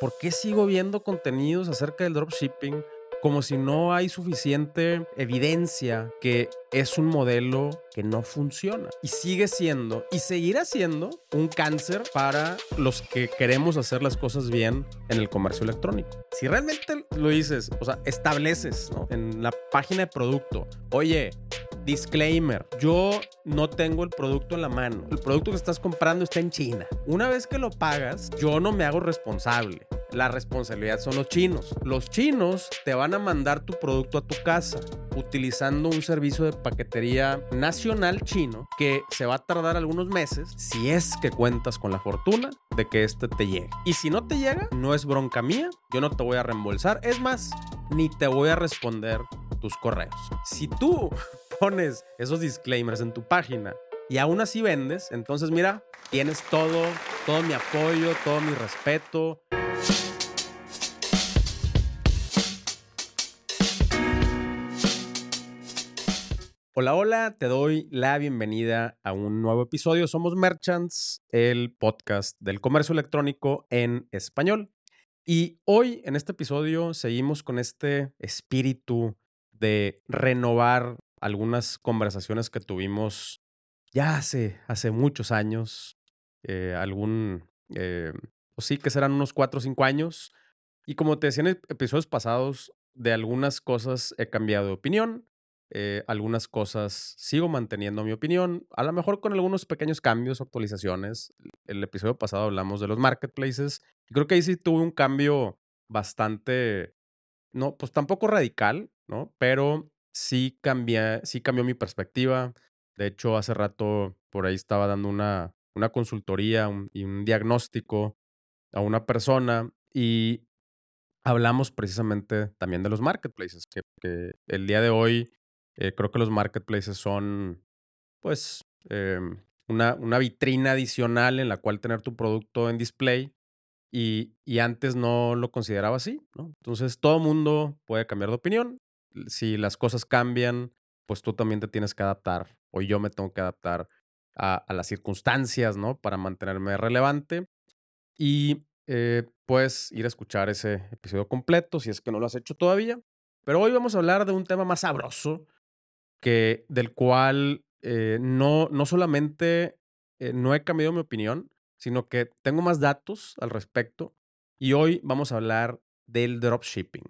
¿Por qué sigo viendo contenidos acerca del dropshipping como si no hay suficiente evidencia que es un modelo que no funciona? Y sigue siendo y seguirá siendo un cáncer para los que queremos hacer las cosas bien en el comercio electrónico. Si realmente lo dices, o sea, estableces en la página de producto, oye, Disclaimer, yo no tengo el producto en la mano. El producto que estás comprando está en China. Una vez que lo pagas, yo no me hago responsable. La responsabilidad son los chinos. Los chinos te van a mandar tu producto a tu casa utilizando un servicio de paquetería nacional chino que se va a tardar algunos meses si es que cuentas con la fortuna de que este te llegue. Y si no te llega, no es bronca mía, yo no te voy a reembolsar. Es más, ni te voy a responder tus correos. Si tú esos disclaimers en tu página y aún así vendes, entonces mira, tienes todo, todo mi apoyo, todo mi respeto. Hola, hola, te doy la bienvenida a un nuevo episodio. Somos Merchants, el podcast del comercio electrónico en español. Y hoy en este episodio seguimos con este espíritu de renovar algunas conversaciones que tuvimos ya hace, hace muchos años, eh, algún, eh, pues sí, que serán unos cuatro o cinco años. Y como te decía en episodios pasados, de algunas cosas he cambiado de opinión, eh, algunas cosas sigo manteniendo mi opinión, a lo mejor con algunos pequeños cambios, actualizaciones. El episodio pasado hablamos de los marketplaces. Creo que ahí sí tuve un cambio bastante, no, pues tampoco radical, ¿no? Pero sí, cambié, sí cambió mi perspectiva. De hecho, hace rato por ahí estaba dando una, una consultoría y un diagnóstico a una persona y hablamos precisamente también de los marketplaces, que, el día de hoy eh, creo que los marketplaces son pues em, una, una, vitrina adicional en la cual tener tu producto en display y, y antes no lo consideraba así. Entonces todo mundo puede cambiar de opinión si las cosas cambian, pues tú también te tienes que adaptar, o yo me tengo que adaptar a, las circunstancias, ¿no? Para mantenerme relevante. Y eh, puedes ir a escuchar ese episodio completo si es que no lo has hecho todavía. Pero hoy vamos a hablar de un tema más sabroso, que, del cual eh, no, no solamente eh, no he cambiado mi opinión, sino que tengo más datos al respecto. Y hoy vamos a hablar del dropshipping.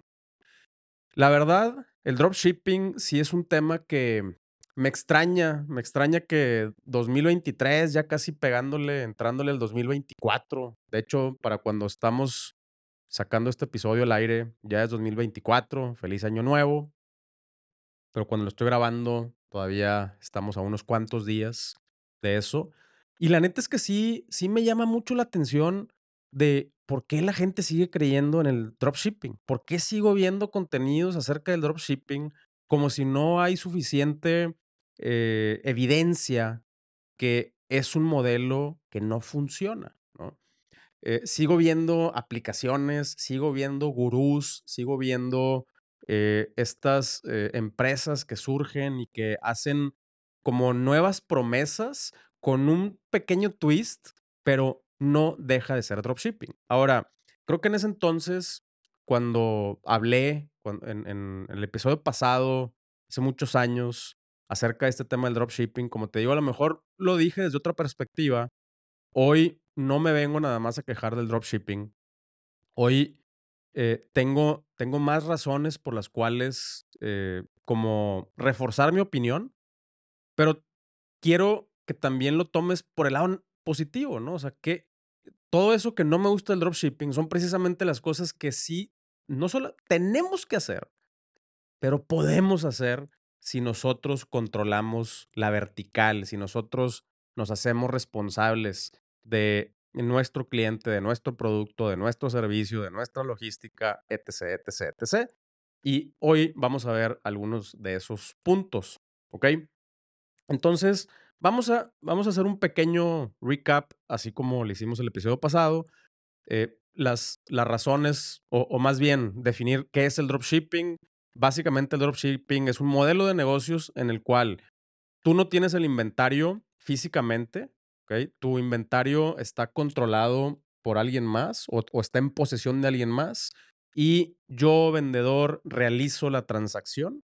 La verdad, el dropshipping sí es un tema que me extraña, me extraña que 2023 ya casi pegándole, entrándole al 2024. De hecho, para cuando estamos sacando este episodio al aire, ya es 2024, feliz año nuevo. Pero cuando lo estoy grabando, todavía estamos a unos cuantos días de eso. Y la neta es que sí, sí me llama mucho la atención de por qué la gente sigue creyendo en el dropshipping. ¿Por qué sigo viendo contenidos acerca del dropshipping como si no hay suficiente eh, evidencia que es un modelo que no funciona? Eh, sigo viendo aplicaciones, sigo viendo gurús, sigo viendo eh, estas empresas que surgen y que hacen como nuevas promesas con un pequeño twist, pero no deja de ser dropshipping. Ahora, creo que en ese entonces, cuando hablé en, el episodio pasado, hace muchos años, acerca de este tema del dropshipping, como te digo, a lo mejor lo dije desde otra perspectiva. Hoy no me vengo nada más a quejar del dropshipping. Hoy eh, tengo, tengo más razones por las cuales eh, como reforzar mi opinión, pero quiero que también lo tomes por el lado positivo, ¿no? O sea, que todo eso que no me gusta del dropshipping son precisamente las cosas que sí, no solo tenemos que hacer, pero podemos hacer si nosotros controlamos la vertical, si nosotros nos hacemos responsables de nuestro cliente, de nuestro producto, de nuestro servicio, de nuestra logística, etc., etc., etc. Y hoy vamos a ver algunos de esos puntos, ¿ok? Entonces, Vamos a, vamos a hacer un pequeño recap, así como le hicimos el episodio pasado. Eh, las, las razones, o, más bien definir qué es el dropshipping. Básicamente el dropshipping es un modelo de negocios en el cual tú no tienes el inventario físicamente, tu inventario está controlado por alguien más o está en posesión de alguien más y yo, vendedor, realizo la transacción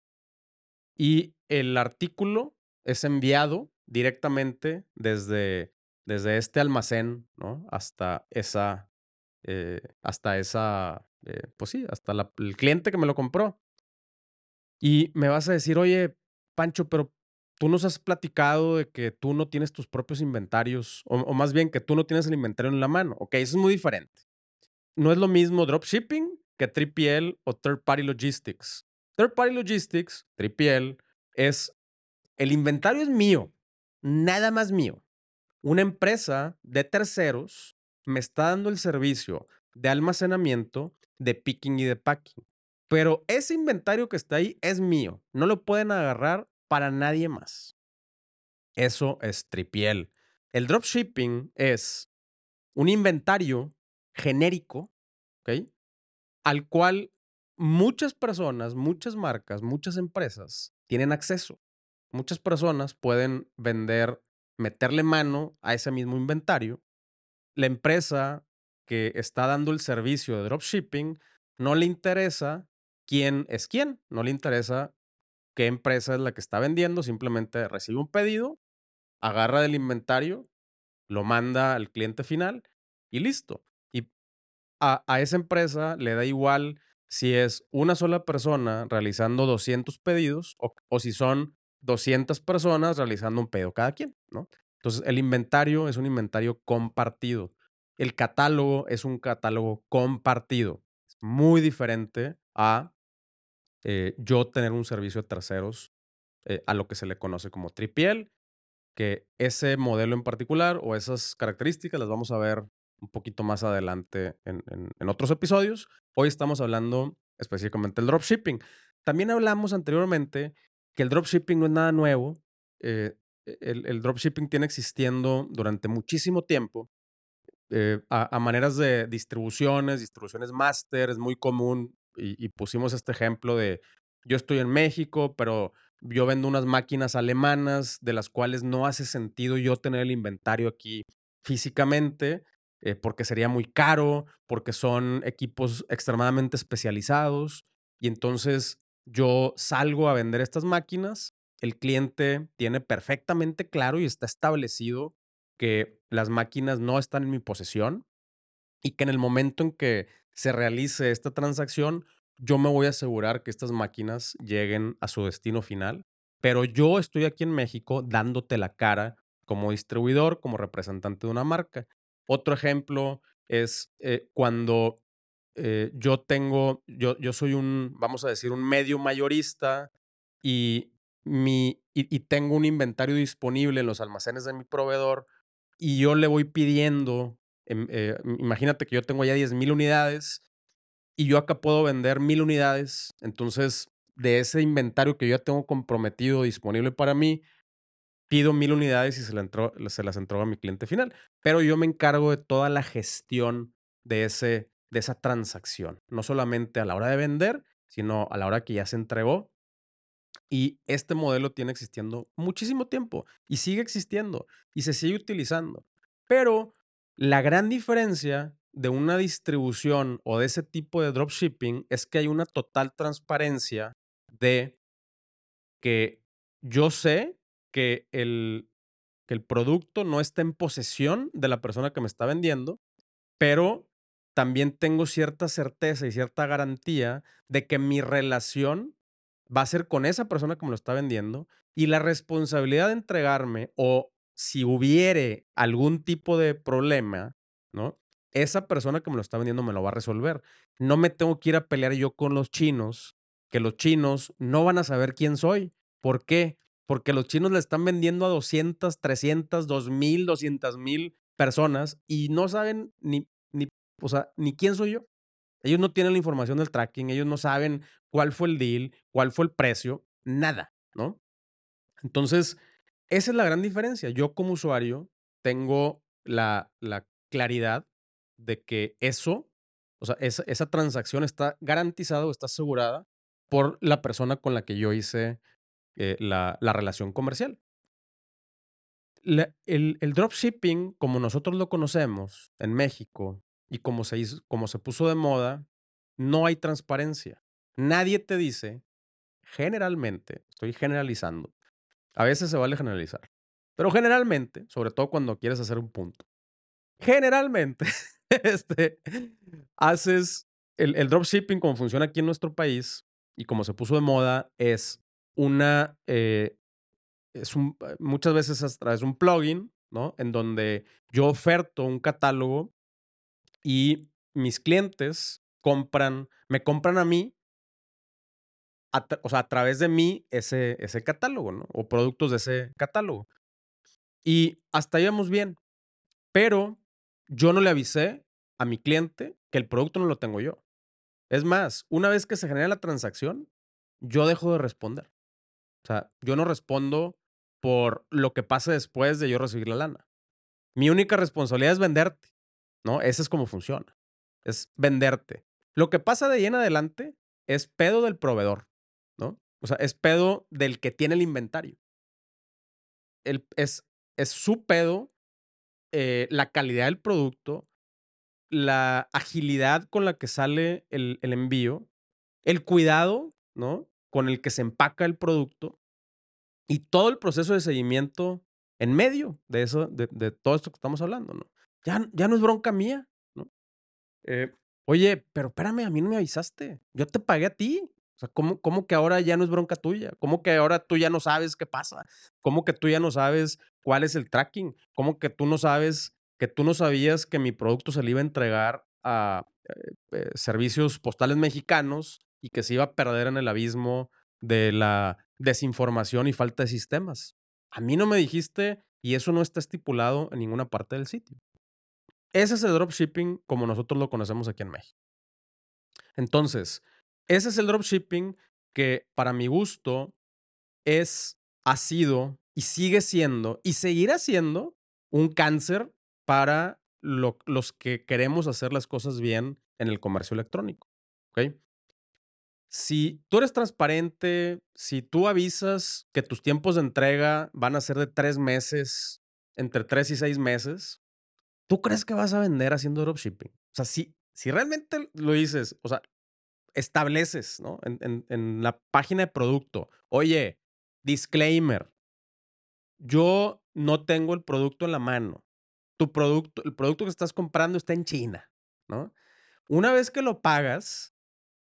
y el artículo es enviado directamente desde, desde este almacén, ¿no? Hasta esa, eh, hasta esa, eh, pues sí, hasta el cliente que me lo compró. Y me vas a decir, oye, Pancho, pero tú nos has platicado de que tú no tienes tus propios inventarios, o, o más bien que tú no tienes el inventario en la mano. Ok, eso es muy diferente. No es lo mismo dropshipping que 3PL o Third Party Logistics. Third Party Logistics, 3PL, es el inventario es mío, nada más mío. Una empresa de terceros me está dando el servicio de almacenamiento, de picking y de packing. Pero ese inventario que está ahí es mío. No lo pueden agarrar para nadie más. Eso es tripiel. El dropshipping es un inventario genérico, ¿ok? Al cual muchas personas, muchas marcas, muchas empresas tienen acceso. Muchas personas pueden vender, meterle mano a ese mismo inventario. La empresa que está dando el servicio de dropshipping no le interesa quién es quién, no le interesa qué empresa es la que está vendiendo, simplemente recibe un pedido, agarra del inventario, lo manda al cliente final y listo. Y a, a esa empresa le da igual si es una sola persona realizando 200 pedidos o, o si son 200 personas realizando un pedido cada quien, ¿no? Entonces, el inventario es un inventario compartido. El catálogo es un catálogo compartido. Es muy diferente a eh, yo tener un servicio de terceros eh, a lo que se le conoce como tripiel, que ese modelo en particular o esas características las vamos a ver un poquito más adelante en, en- en otros episodios. Hoy estamos hablando específicamente del dropshipping. También hablamos anteriormente que el dropshipping no es nada nuevo. eh, el, el dropshipping tiene existiendo durante muchísimo tiempo eh, a, maneras de distribuciones, distribuciones máster, es muy común y, y pusimos este ejemplo de yo estoy en México, pero yo vendo unas máquinas alemanas de las cuales no hace sentido yo tener el inventario aquí físicamente eh, porque sería muy caro, porque son equipos extremadamente especializados y entonces yo salgo a vender estas máquinas, el cliente tiene perfectamente claro y está establecido que las máquinas no están en mi posesión y que en el momento en que se realice esta transacción, yo me voy a asegurar que estas máquinas lleguen a su destino final. Pero yo estoy aquí en México dándote la cara como distribuidor, como representante de una marca. Otro ejemplo es eh, cuando eh, yo tengo, yo, yo soy un, vamos a decir, un medio mayorista y, mi, y, tengo un inventario disponible en los almacenes de mi proveedor y yo le voy pidiendo, em, eh, imagínate que yo tengo ya 10 mil unidades y yo acá puedo vender mil unidades, entonces de ese inventario que yo ya tengo comprometido, disponible para mí, pido mil unidades y se, la entro- se las entrego a mi cliente final. Pero yo me encargo de toda la gestión de, ese, de esa transacción, no solamente a la hora de vender, sino a la hora que ya se entregó y este modelo tiene existiendo muchísimo tiempo y sigue existiendo y se sigue utilizando. Pero la gran diferencia de una distribución o de ese tipo de dropshipping es que hay una total transparencia de que yo sé que el, que el producto no está en posesión de la persona que me está vendiendo, pero también tengo cierta certeza y cierta garantía de que mi relación va a ser con esa persona que me lo está vendiendo y la responsabilidad de entregarme o si hubiere algún tipo de problema, ¿no? Esa persona que me lo está vendiendo me lo va a resolver. No me tengo que ir a pelear yo con los chinos, que los chinos no van a saber quién soy. ¿Por qué? Porque los chinos le están vendiendo a 200, 300, 2000, 200 mil personas y no saben ni, ni, o sea, ni quién soy yo. Ellos no tienen la información del tracking, ellos no saben cuál fue el deal, cuál fue el precio, nada, ¿no? Entonces, esa es la gran diferencia. Yo como usuario tengo la, la claridad de que eso, o sea, esa, esa transacción está garantizada o está asegurada por la persona con la que yo hice eh, la, la relación comercial. El, el dropshipping, como nosotros lo conocemos en México, y como se, hizo, como se puso de moda, no hay transparencia. Nadie te dice, generalmente, estoy generalizando, a veces se vale generalizar, pero generalmente, sobre todo cuando quieres hacer un punto, generalmente, este, haces el, el dropshipping como funciona aquí en nuestro país y como se puso de moda, es una, eh, es un, muchas veces a través de un plugin, ¿no? En donde yo oferto un catálogo y mis clientes compran, me compran a mí, o sea, a través de mí ese, ese catálogo, ¿no? O productos de ese catálogo. Y hasta ahí vamos bien. Pero yo no le avisé a mi cliente que el producto no lo tengo yo. Es más, una vez que se genera la transacción, yo dejo de responder. O sea, yo no respondo por lo que pase después de yo recibir la lana. Mi única responsabilidad es venderte, ¿no? Ese es como funciona. Es venderte. Lo que pasa de ahí en adelante es pedo del proveedor, ¿no? O sea, es pedo del que tiene el inventario. El, es, es su pedo eh, la calidad del producto, la agilidad con la que sale el, el envío, el cuidado, ¿no? Con el que se empaca el producto y todo el proceso de seguimiento en medio de eso, de, de todo esto que estamos hablando, ¿no? Ya, ya no es bronca mía, ¿no? Eh, oye, pero espérame, a mí no me avisaste. Yo te pagué a ti. O sea, ¿cómo, ¿cómo, que ahora ya no es bronca tuya? ¿Cómo que ahora tú ya no sabes qué pasa? ¿Cómo que tú ya no sabes cuál es el tracking? ¿Cómo que tú no sabes que tú no sabías que mi producto se le iba a entregar a eh, eh, servicios postales mexicanos y que se iba a perder en el abismo de la desinformación y falta de sistemas. A mí no me dijiste y eso no está estipulado en ninguna parte del sitio. Ese es el dropshipping como nosotros lo conocemos aquí en México. Entonces, ese es el dropshipping que para mi gusto es, ha sido y sigue siendo y seguirá siendo un cáncer para los que queremos hacer las cosas bien en el comercio electrónico. Si tú eres transparente, si tú avisas que tus tiempos de entrega van a ser de tres meses, entre tres y seis meses, ¿tú crees que vas a vender haciendo dropshipping? O sea, si, si realmente lo dices, o sea, estableces, ¿no? En, en la página de producto, oye, disclaimer, yo no tengo el producto en la mano tu producto, el producto que estás comprando está en China, ¿no? Una vez que lo pagas,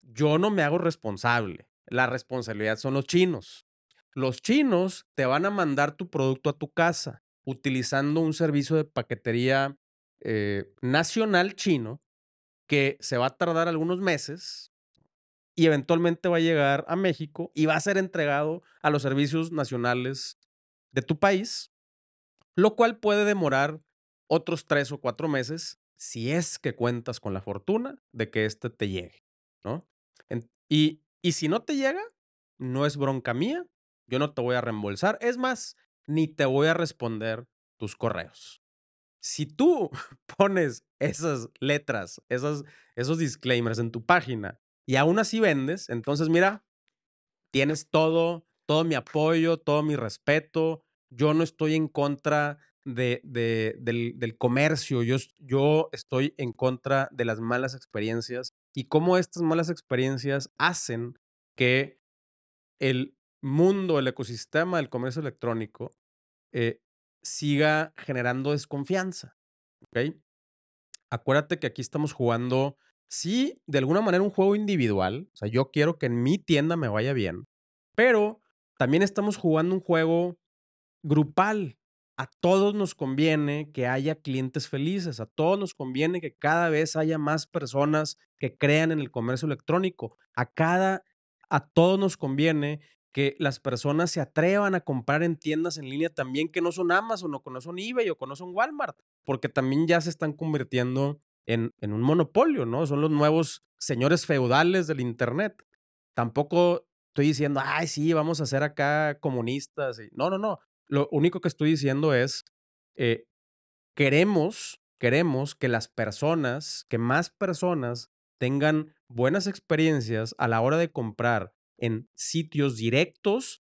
yo no me hago responsable. La responsabilidad son los chinos. Los chinos te van a mandar tu producto a tu casa utilizando un servicio de paquetería eh, nacional chino que se va a tardar algunos meses y eventualmente va a llegar a México y va a ser entregado a los servicios nacionales de tu país, lo cual puede demorar otros tres o cuatro meses si es que cuentas con la fortuna de que este te llegue, ¿no? y, y si no te llega, no es bronca mía, yo no te voy a reembolsar, es más, ni te voy a responder tus correos. Si tú pones esas letras, esos disclaimers en tu página y aún así vendes, entonces mira, tienes todo, todo mi apoyo, todo mi respeto. Yo no estoy en contra de, del, comercio, yo, yo estoy en contra de las malas experiencias y cómo estas malas experiencias hacen que el mundo, el ecosistema del comercio electrónico eh, siga generando desconfianza. Acuérdate que aquí estamos jugando, sí, de alguna manera un juego individual. O sea, yo quiero que en mi tienda me vaya bien, pero también estamos jugando un juego grupal a todos nos conviene que haya clientes felices, a todos nos conviene que cada vez haya más personas que crean en el comercio electrónico, a cada a todos nos conviene que las personas se atrevan a comprar en tiendas en línea también que no son Amazon o que no son eBay o que no son Walmart, porque también ya se están convirtiendo en, en un monopolio, ¿no? Son los nuevos señores feudales del Internet. Tampoco estoy diciendo, ay, sí, vamos a ser acá comunistas. No, no, no. Lo único que estoy diciendo es, eh, queremos, queremos que las personas, que más personas tengan buenas experiencias a la hora de comprar en sitios directos,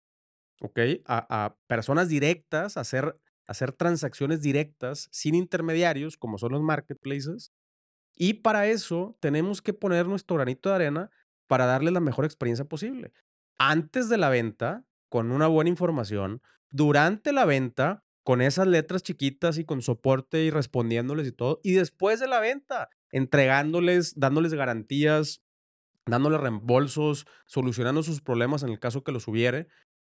¿ok? A, personas directas, hacer, hacer transacciones directas sin intermediarios, como son los marketplaces, Y para eso tenemos que poner nuestro granito de arena para darle la mejor experiencia posible. Antes de la venta, con una buena información, durante la venta, con esas letras chiquitas y con soporte y respondiéndoles y todo, y después de la venta, entregándoles, dándoles garantías, dándoles reembolsos, solucionando sus problemas en el caso que los hubiere.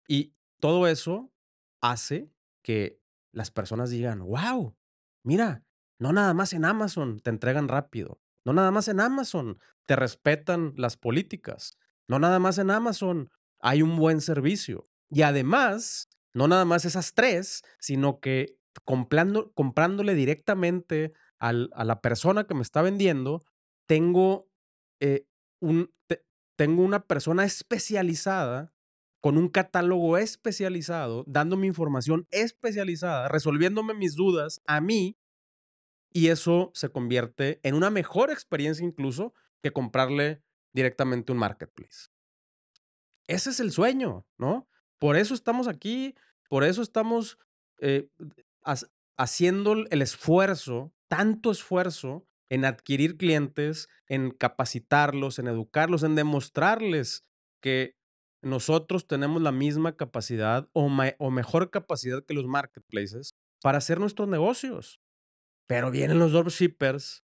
Y todo eso hace que las personas digan, wow, mira, no nada más en Amazon te entregan rápido, no nada más en Amazon te respetan las políticas, no nada más en Amazon hay un buen servicio. Y además, no nada más esas tres, sino que comprando, comprándole directamente a la persona que me está vendiendo, tengo, eh, tengo una persona especializada con un catálogo especializado, dándome información especializada, resolviéndome mis dudas a mí, y eso se convierte en una mejor experiencia incluso que comprarle directamente un marketplace. Ese es el sueño, ¿no? Por eso estamos aquí, por eso estamos eh, haciendo el esfuerzo, tanto esfuerzo en adquirir clientes, en capacitarlos, en educarlos, en demostrarles que nosotros tenemos la misma capacidad o, o mejor capacidad que los marketplaces para hacer nuestros negocios. Pero vienen los dropshippers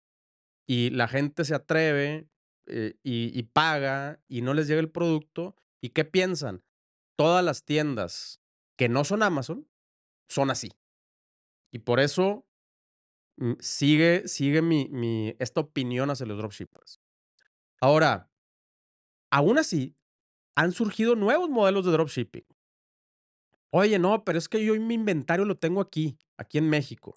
y la gente se atreve eh, y, y, paga y no les llega el producto. ¿Y qué piensan? Todas las tiendas que no son Amazon son así. Y por eso sigue, sigue mi, esta opinión hacia los dropshippers. Ahora, aún así, han surgido nuevos modelos de dropshipping. Oye, no, pero es que yo mi inventario lo tengo aquí, aquí en México.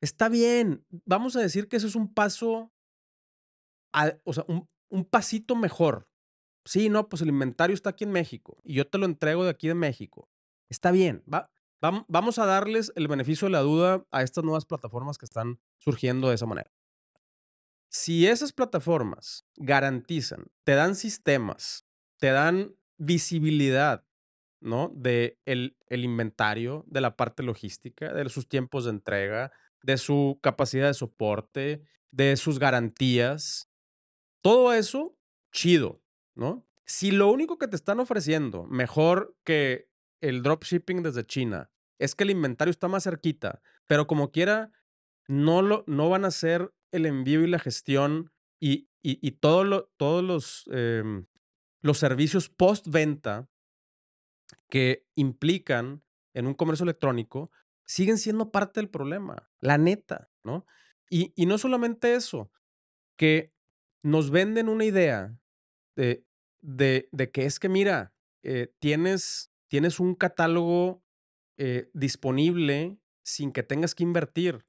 Está bien, vamos a decir que eso es un paso, o sea, un, un pasito mejor. Sí, no, pues el inventario está aquí en México y yo te lo entrego de aquí de México. Está bien, va, vamos a darles el beneficio de la duda a estas nuevas plataformas que están surgiendo de esa manera. Si esas plataformas garantizan, te dan sistemas te dan visibilidad, ¿no? De el, el inventario, de la parte logística, de sus tiempos de entrega, de su capacidad de soporte, de sus garantías. Todo eso, chido, ¿no? Si lo único que te están ofreciendo, mejor que el dropshipping desde China, es que el inventario está más cerquita, pero como quiera, no, lo, no van a hacer el envío y la gestión y, y, todos los em, los servicios postventa que implican en un comercio electrónico siguen siendo parte del problema, la neta, ¿no? Y, no solamente eso, que nos venden una idea de, de, que es que, mira, eh, tienes, tienes un catálogo eh, disponible sin que tengas que invertir.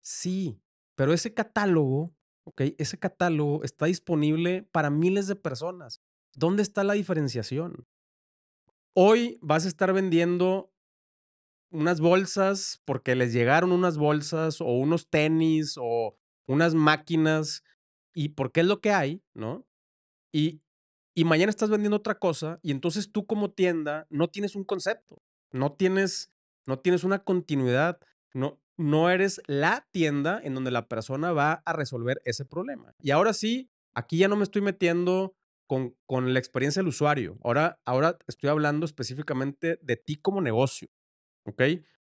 Sí, pero ese catálogo, ok, ese catálogo está disponible para miles de personas. ¿Dónde está la diferenciación? Hoy vas a estar vendiendo unas bolsas porque les llegaron unas bolsas o unos tenis o unas máquinas y porque es lo que hay, ¿no? Y, y mañana estás vendiendo otra cosa y entonces tú como tienda no tienes un concepto, no tienes, no tienes una continuidad, no, no eres la tienda en donde la persona va a resolver ese problema. Y ahora sí, aquí ya no me estoy metiendo con, con la experiencia del usuario. Ahora, ahora estoy hablando específicamente de ti como negocio, ¿ok?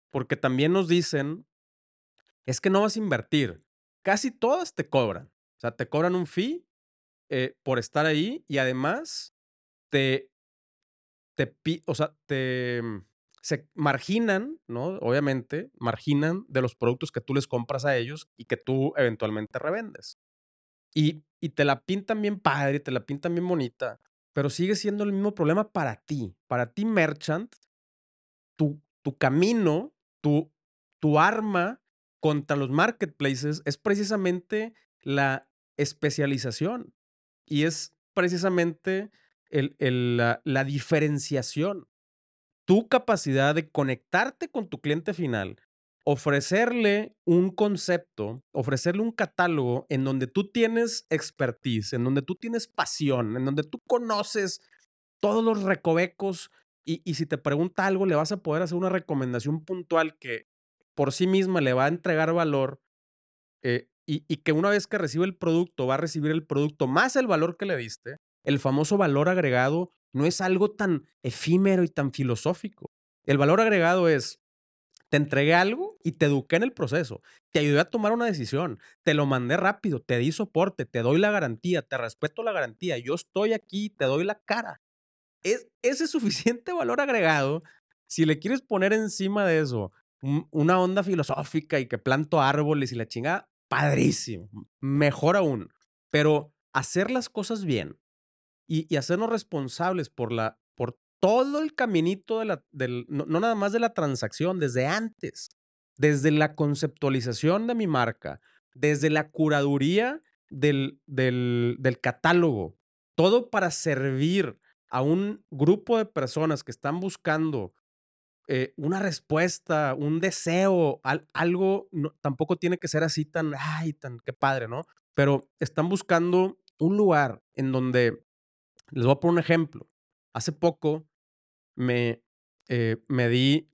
Porque también nos dicen, es que no vas a invertir. Casi todas te cobran. O sea, te cobran un fee eh, por estar ahí y además te, te, o sea, te, mm, se marginan, ¿no? Obviamente, marginan de los productos que tú les compras a ellos y que tú eventualmente revendes. Y, te la pintan bien padre, te la pintan bien bonita, pero sigue siendo el mismo problema para ti. Para ti, merchant, tu, tu camino, tu, tu arma contra los marketplaces es precisamente la especialización y es precisamente el, el, la, diferenciación. Tu capacidad de conectarte con tu cliente final ofrecerle un concepto, ofrecerle un catálogo en donde tú tienes expertise, en donde tú tienes pasión, en donde tú conoces todos los recovecos y, si te pregunta algo le vas a poder hacer una recomendación puntual que por sí misma le va a entregar valor, eh, y, que una vez que recibe el producto, va a recibir el producto más el valor que le diste, el famoso valor agregado no es algo tan efímero y tan filosófico. El valor agregado es, te entregué algo y te eduqué en el proceso, te ayudé a tomar una decisión, te lo mandé rápido, te di soporte, te doy la garantía, te respeto la garantía, yo estoy aquí, te doy la cara. Es ese suficiente valor agregado. Si le quieres poner encima de eso una onda filosófica y que planto árboles y la chingada, padrísimo, mejor aún. Pero hacer las cosas bien y, hacernos responsables por, la, por todo el caminito de la, del, no, no, nada más de la transacción, desde antes, desde la conceptualización de mi marca, desde la curaduría del, del, del catálogo, todo para servir a un grupo de personas que están buscando eh, una respuesta, un deseo, al, algo, tampoco tiene que ser así tan, ay, tan, qué padre, ¿no? Pero están buscando un lugar en donde, les voy a poner un ejemplo. Hace poco me, eh, me di,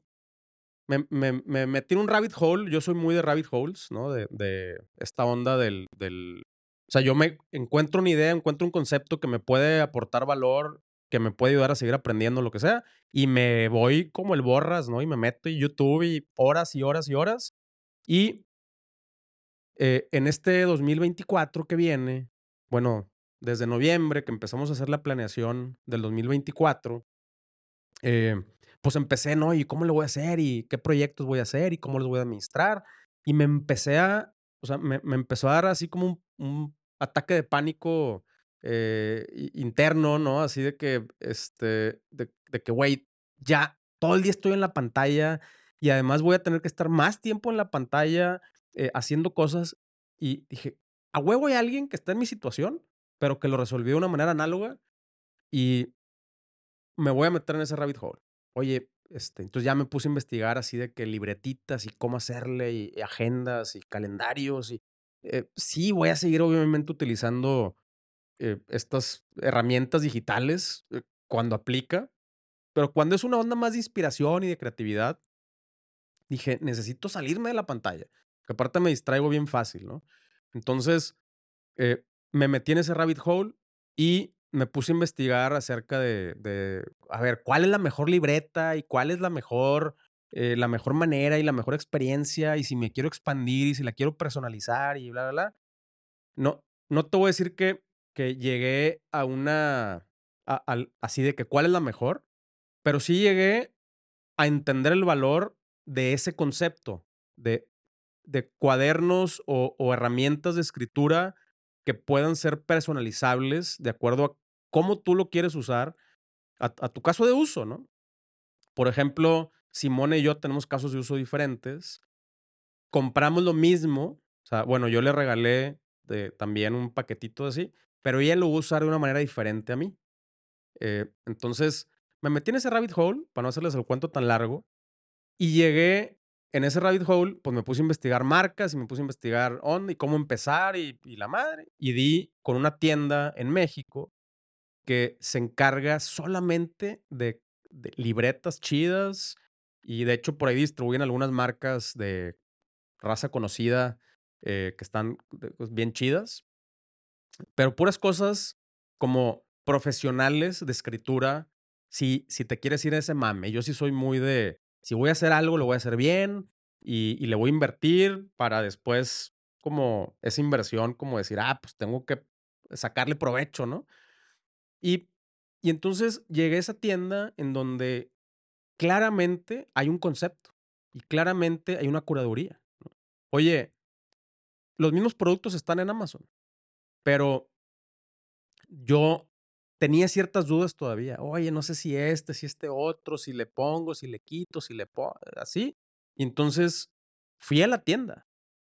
me, me, me, metí en un rabbit hole, yo soy muy de rabbit holes, ¿no? De, de esta onda del, del, o sea, yo me encuentro una idea, encuentro un concepto que me puede aportar valor que me puede ayudar a seguir aprendiendo lo que sea. Y me voy como el borras, ¿no? Y me meto en YouTube y horas y horas y horas. Y eh, en este 2024 que viene, bueno, desde noviembre que empezamos a hacer la planeación del 2024, eh, pues empecé, ¿no? ¿Y cómo lo voy a hacer? ¿Y qué proyectos voy a hacer? ¿Y cómo los voy a administrar? Y me empecé a, o sea, me, me empezó a dar así como un, un ataque de pánico eh, interno, ¿no? Así de que, este, de, que, güey, ya todo el día estoy en la pantalla y además voy a tener que estar más tiempo en la pantalla eh, haciendo cosas. Y dije, a huevo hay alguien que está en mi situación, pero que lo resolvió de una manera análoga y me voy a meter en ese rabbit hole. Oye, este, entonces ya me puse a investigar así de que libretitas y cómo hacerle y, agendas y calendarios y eh, sí voy a seguir obviamente utilizando eh, estas herramientas digitales eh, cuando aplica, pero cuando es una onda más de inspiración y de creatividad, dije, necesito salirme de la pantalla, que aparte me distraigo bien fácil, ¿no? Entonces, eh, me metí en ese rabbit hole y me puse a investigar acerca de, de a ver, cuál es la mejor libreta y cuál es la mejor, la mejor manera y la mejor experiencia y si me quiero expandir y si la quiero personalizar y bla, bla, bla. No, no te voy a decir que que llegué a una, así de que cuál es la mejor, pero sí llegué a entender el valor de ese concepto, de, de cuadernos o, herramientas de escritura que puedan ser personalizables de acuerdo a cómo tú lo quieres usar, a, tu caso de uso, ¿no? Por ejemplo, Simone y yo tenemos casos de uso diferentes. Compramos lo mismo, o sea, bueno, yo le regalé también un paquetito así, pero ella lo va a usar de una manera diferente a mí. Eh, entonces, me metí en ese rabbit hole, para no hacerles el cuento tan largo, y llegué en ese rabbit hole, pues me puse a investigar marcas y me puse a investigar dónde y cómo empezar y, la madre. Y di con una tienda en México que se encarga solamente de, de libretas chidas y de hecho por ahí distribuyen algunas marcas de raza conocida eh, que están pues, bien chidas. Pero puras cosas como profesionales de escritura, si, si te quieres ir a ese mame. Yo sí soy muy de, si voy a hacer algo, lo voy a hacer bien y, y le voy a invertir para después, como esa inversión, como decir, ah, pues tengo que sacarle provecho, ¿no? Y, y entonces llegué a esa tienda en donde claramente hay un concepto y claramente hay una curaduría. Oye, los mismos productos están en Amazon. Pero yo tenía ciertas dudas todavía. Oye, no sé si este, si este otro, si le pongo, si le quito, si le pongo, así. Y entonces fui a la tienda.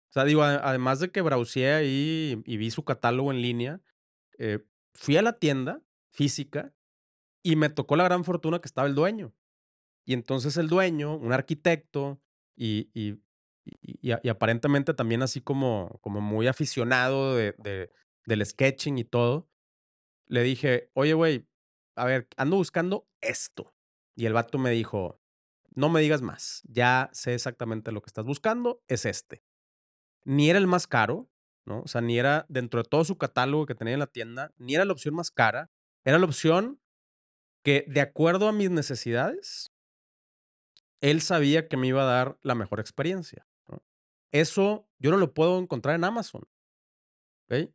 O sea, digo, además de que browseé ahí y vi su catálogo en línea, eh, fui a la tienda física y me tocó la gran fortuna que estaba el dueño. Y entonces el dueño, un arquitecto y, y, y, aparentemente también así como, como muy aficionado de, del sketching y todo, le dije, oye, güey, a ver, ando buscando esto. Y el vato me dijo, no me digas más, ya sé exactamente lo que estás buscando, es este. Ni era el más caro, ¿no? O sea, ni era dentro de todo su catálogo que tenía en la tienda, ni era la opción más cara, era la opción que de acuerdo a mis necesidades, él sabía que me iba a dar la mejor experiencia. Eso yo no lo puedo encontrar en Amazon. ¿ok?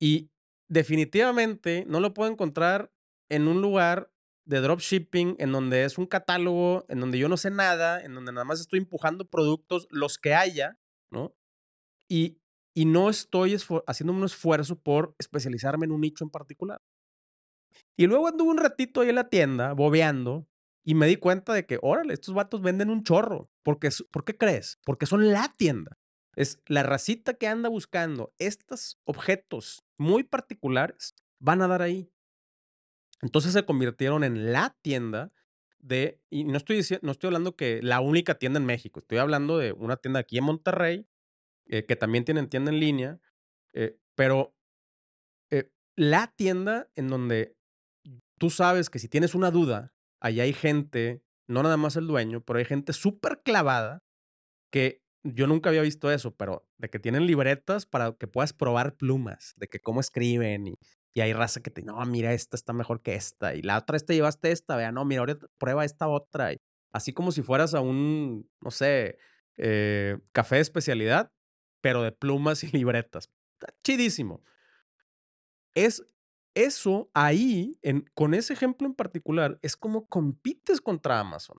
Y definitivamente no lo puedo encontrar en un lugar de dropshipping en donde es un catálogo, en donde yo no sé nada, en donde nada más estoy empujando productos, los que haya, ¿no? Y, y no estoy haciendo un esfuerzo por especializarme en un nicho en particular. Y luego anduve un ratito ahí en la tienda, bobeando, y me di cuenta de que, órale, estos vatos venden un chorro. Porque, ¿Por qué crees? Porque son la tienda. Es la racita que anda buscando estos objetos muy particulares, van a dar ahí. Entonces se convirtieron en la tienda de, y no estoy, no estoy hablando que la única tienda en México, estoy hablando de una tienda aquí en Monterrey, eh, que también tienen tienda en línea, eh, pero eh, la tienda en donde tú sabes que si tienes una duda, allá hay gente, no nada más el dueño, pero hay gente súper clavada que yo nunca había visto eso, pero de que tienen libretas para que puedas probar plumas, de que cómo escriben y, y hay raza que te no, mira, esta está mejor que esta y la otra te llevaste esta, vea, no, mira, ahora prueba esta otra. Y así como si fueras a un, no sé, eh, café de especialidad, pero de plumas y libretas. Está chidísimo. Es eso ahí, en, con ese ejemplo en particular, es como compites contra Amazon.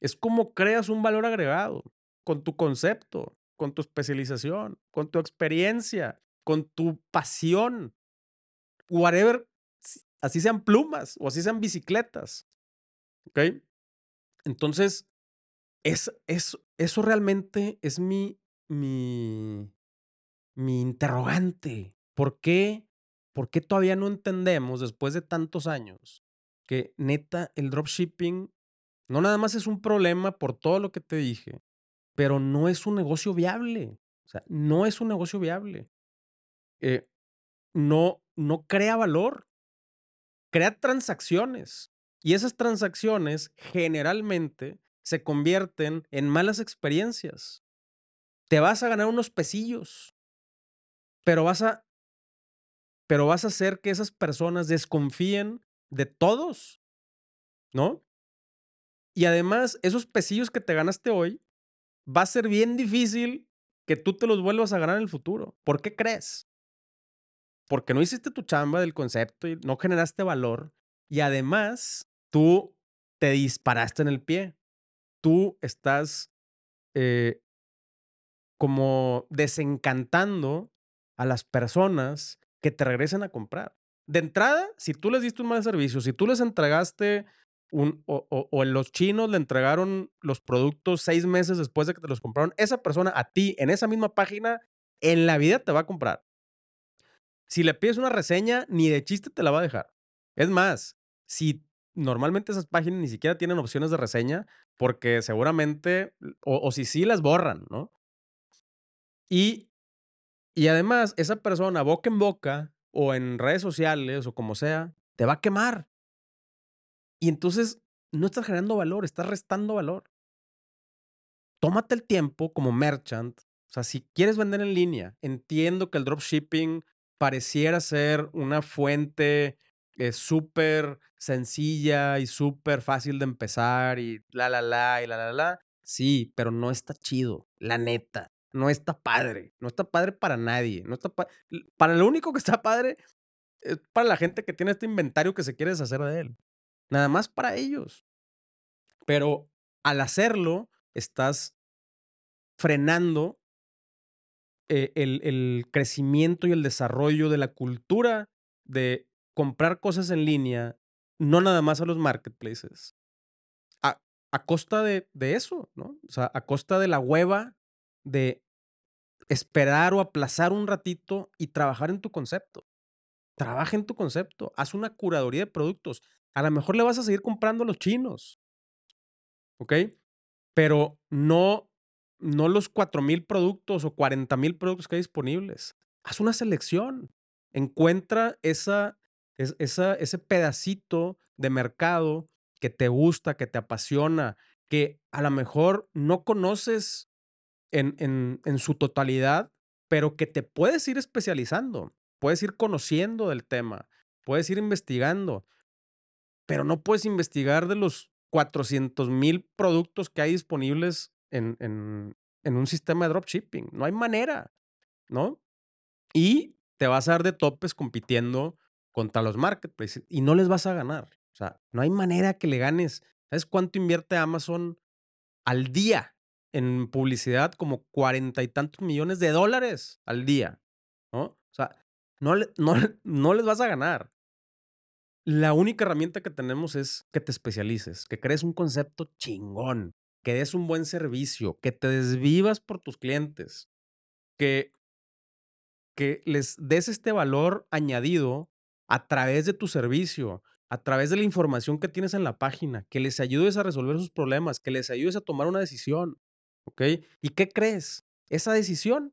Es como creas un valor agregado con tu concepto, con tu especialización, con tu experiencia, con tu pasión, whatever, así sean plumas o así sean bicicletas. ¿Ok? Entonces, es, es, eso realmente es mi, mi, mi interrogante. ¿Por qué, ¿Por qué todavía no entendemos, después de tantos años, que neta el dropshipping no nada más es un problema por todo lo que te dije, pero no es un negocio viable. O sea, no es un negocio viable. Eh, no, no crea valor. Crea transacciones. Y esas transacciones generalmente se convierten en malas experiencias. Te vas a ganar unos pesillos, pero vas a, pero vas a hacer que esas personas desconfíen de todos, ¿no? Y además, esos pesillos que te ganaste hoy va a ser bien difícil que tú te los vuelvas a ganar en el futuro. ¿Por qué crees? Porque no hiciste tu chamba del concepto y no generaste valor. Y además, tú te disparaste en el pie. Tú estás eh, como desencantando a las personas que te regresen a comprar. De entrada, si tú les diste un mal servicio, si tú les entregaste o, en los chinos le entregaron los productos seis meses después de que te los compraron, esa persona a ti en esa misma página en la vida te va a comprar. Si le pides una reseña, ni de chiste te la va a dejar. Es más, si normalmente esas páginas ni siquiera tienen opciones de reseña, porque seguramente, o, si sí las borran, ¿no? Y, y además, esa persona boca en boca o en redes sociales o como sea, te va a quemar. Y entonces no estás generando valor, estás restando valor. Tómate el tiempo como merchant. O sea, si quieres vender en línea, entiendo que el dropshipping pareciera ser una fuente eh, súper sencilla y súper fácil de empezar y la, la, la, y la, la, la. Sí, pero no está chido, la neta. No está padre. No está padre para nadie. No está para lo único que está padre es para la gente que tiene este inventario que se quiere deshacer de él. Nada más para ellos. Pero al hacerlo, estás frenando eh, el, el, crecimiento y el desarrollo de la cultura de comprar cosas en línea, no nada más a los marketplaces, a, a costa de, de, eso, ¿no? O sea, a costa de la hueva de esperar o aplazar un ratito y trabajar en tu concepto. Trabaja en tu concepto, haz una curaduría de productos, a lo mejor le vas a seguir comprando a los chinos. ¿Ok? Pero no, no los 4 mil productos o 40 mil productos que hay disponibles. Haz una selección. Encuentra esa, esa, ese pedacito de mercado que te gusta, que te apasiona, que a lo mejor no conoces en, en, en su totalidad, pero que te puedes ir especializando, puedes ir conociendo del tema, puedes ir investigando, pero no puedes investigar de los 400 mil productos que hay disponibles en, en, un sistema de dropshipping. No hay manera, ¿no? Y te vas a dar de topes compitiendo contra los marketplaces y no les vas a ganar. O sea, no hay manera que le ganes. ¿Sabes cuánto invierte Amazon al día en publicidad? Como cuarenta y tantos millones de dólares al día, ¿no? O sea, no, no, no les vas a ganar. La única herramienta que tenemos es que te especialices, que crees un concepto chingón, que des un buen servicio, que te desvivas por tus clientes, que, que les des este valor añadido a través de tu servicio, a través de la información que tienes en la página, que les ayudes a resolver sus problemas, que les ayudes a tomar una decisión. ¿Ok? ¿Y qué crees? Esa decisión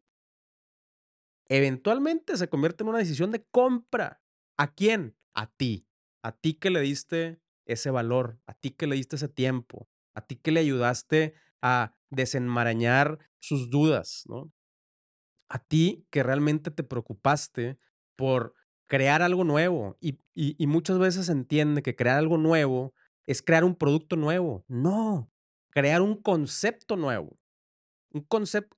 eventualmente se convierte en una decisión de compra. ¿A quién? A ti. A ti que le diste ese valor, a ti que le diste ese tiempo, a ti que le ayudaste a desenmarañar sus dudas, ¿no? A ti que realmente te preocupaste por crear algo nuevo y, y, muchas veces entiende que crear algo nuevo es crear un producto nuevo. No, crear un concepto nuevo. Un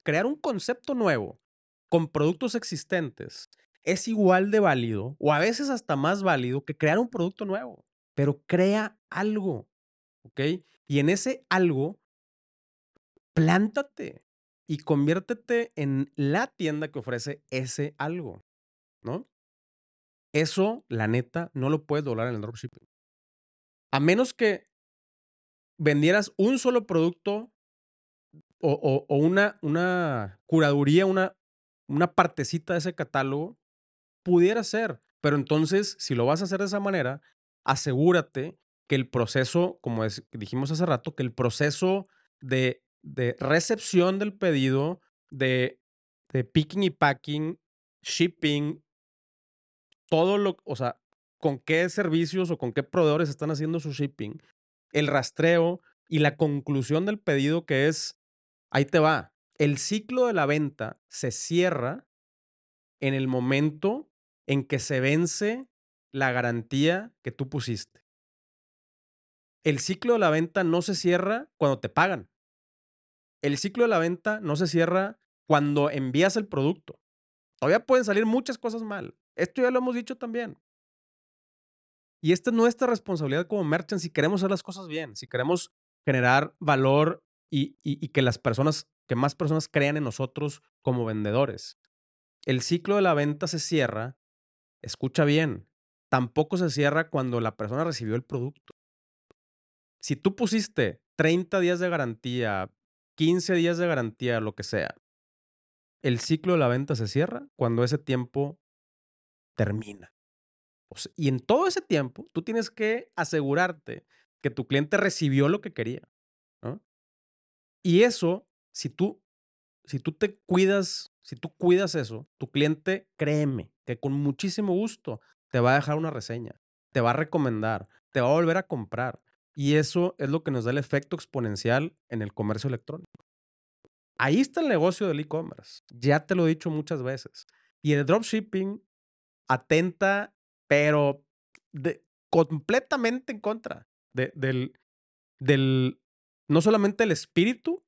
crear un concepto nuevo con productos existentes es igual de válido o a veces hasta más válido que crear un producto nuevo, pero crea algo, ¿ok? Y en ese algo, plántate y conviértete en la tienda que ofrece ese algo, ¿no? Eso, la neta, no lo puedes doblar en el dropshipping. A menos que vendieras un solo producto o, una, una curaduría, una, una partecita de ese catálogo, pudiera ser. Pero entonces, si lo vas a hacer de esa manera, asegúrate que el proceso, como dijimos hace rato, que el proceso de, de recepción del pedido, de, de picking y packing, shipping, todo lo, o sea, con qué servicios o con qué proveedores están haciendo su shipping, el rastreo y la conclusión del pedido que es, ahí te va, el ciclo de la venta se cierra en el momento en que se vence la garantía que tú pusiste. El ciclo de la venta no se cierra cuando te pagan. El ciclo de la venta no se cierra cuando envías el producto. Todavía pueden salir muchas cosas mal. Esto ya lo hemos dicho también. Y esta es nuestra responsabilidad como merchants si queremos hacer las cosas bien, si queremos generar valor y, y, que las personas, que más personas crean en nosotros como vendedores. El ciclo de la venta se cierra, escucha bien, tampoco se cierra cuando la persona recibió el producto. Si tú pusiste 30 días de garantía, 15 días de garantía, lo que sea, el ciclo de la venta se cierra cuando ese tiempo termina. y en todo ese tiempo, tú tienes que asegurarte que tu cliente recibió lo que quería. Y eso, si tú, si tú te cuidas, si tú cuidas eso, tu cliente, créeme, que con muchísimo gusto te va a dejar una reseña, te va a recomendar, te va a volver a comprar. Y eso es lo que nos da el efecto exponencial en el comercio electrónico. Ahí está el negocio del e-commerce. Ya te lo he dicho muchas veces. Y el dropshipping atenta, pero de, completamente en contra del, del, no solamente el espíritu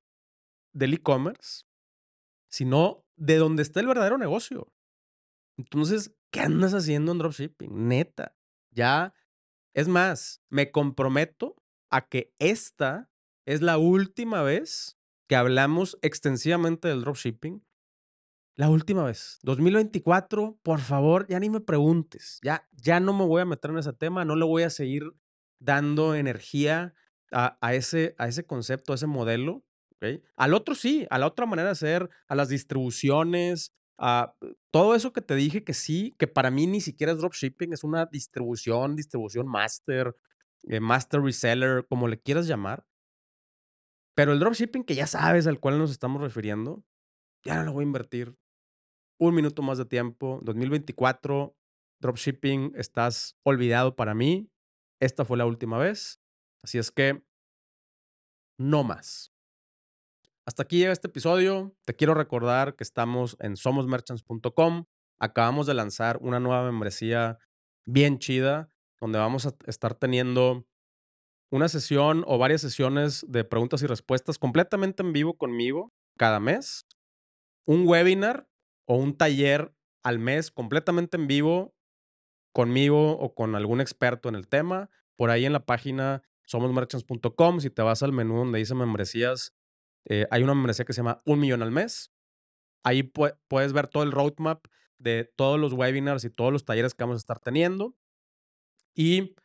del e-commerce, sino de donde está el verdadero negocio. Entonces, ¿qué andas haciendo en dropshipping? Neta, ya, es más, me comprometo a que esta es la última vez que hablamos extensivamente del dropshipping la última vez. 2024, por favor, ya ni me preguntes. Ya, ya no me voy a meter en ese tema, no le voy a seguir dando energía a, ese, a ese concepto, a ese modelo. Al otro sí, a la otra manera de ser, a las distribuciones, a todo eso que te dije que sí, que para mí ni siquiera es dropshipping, es una distribución, distribución master, eh, master reseller, como le quieras llamar. Pero el dropshipping que ya sabes al cual nos estamos refiriendo, ya no lo voy a invertir un minuto más de tiempo. 2024, dropshipping, estás olvidado para mí. Esta fue la última vez. Así es que, no más. Hasta aquí llega este episodio. Te quiero recordar que estamos en somosmerchants.com. Acabamos de lanzar una nueva membresía bien chida, donde vamos a estar teniendo una sesión o varias sesiones de preguntas y respuestas completamente en vivo conmigo cada mes. Un webinar o un taller al mes completamente en vivo conmigo o con algún experto en el tema. Por ahí en la página somosmerchants.com, si te vas al menú donde dice membresías, eh, hay una membresía que se llama Un Millón al Mes. Ahí puedes ver todo el roadmap de todos los webinars y todos los talleres que vamos a estar teniendo. Y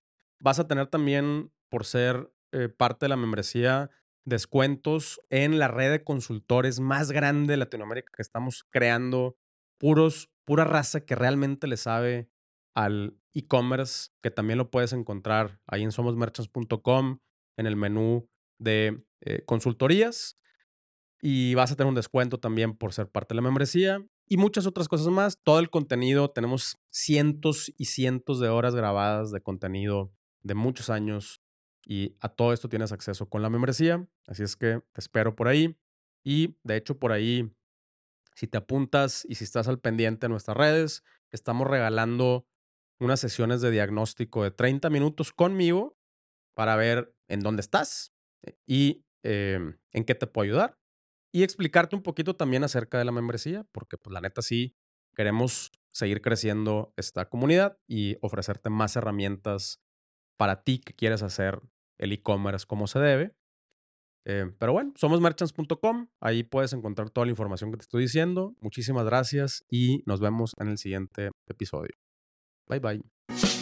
vas a tener también, por ser eh, parte de la membresía, descuentos en la red de consultores más grande de Latinoamérica que estamos creando, puros, pura raza que realmente le sabe al e-commerce, que también lo puedes encontrar ahí en somosmerchants.com, en el menú de eh, consultorías. Y vas a tener un descuento también por ser parte de la membresía y muchas otras cosas más. Todo el contenido, tenemos cientos y cientos de horas grabadas de contenido de muchos años y a todo esto tienes acceso con la membresía. Así es que te espero por ahí. Y de hecho por ahí, si te apuntas y si estás al pendiente de nuestras redes, estamos regalando unas sesiones de diagnóstico de 30 minutos conmigo para ver en dónde estás eh, y em, en qué te puedo ayudar. Y explicarte un poquito también acerca de la membresía, porque pues la neta sí queremos seguir creciendo esta comunidad y ofrecerte más herramientas para ti que quieres hacer el e-commerce como se debe. Eh, pero bueno, somos merchants.com. Ahí puedes encontrar toda la información que te estoy diciendo. Muchísimas gracias y nos vemos en el siguiente episodio. Bye bye.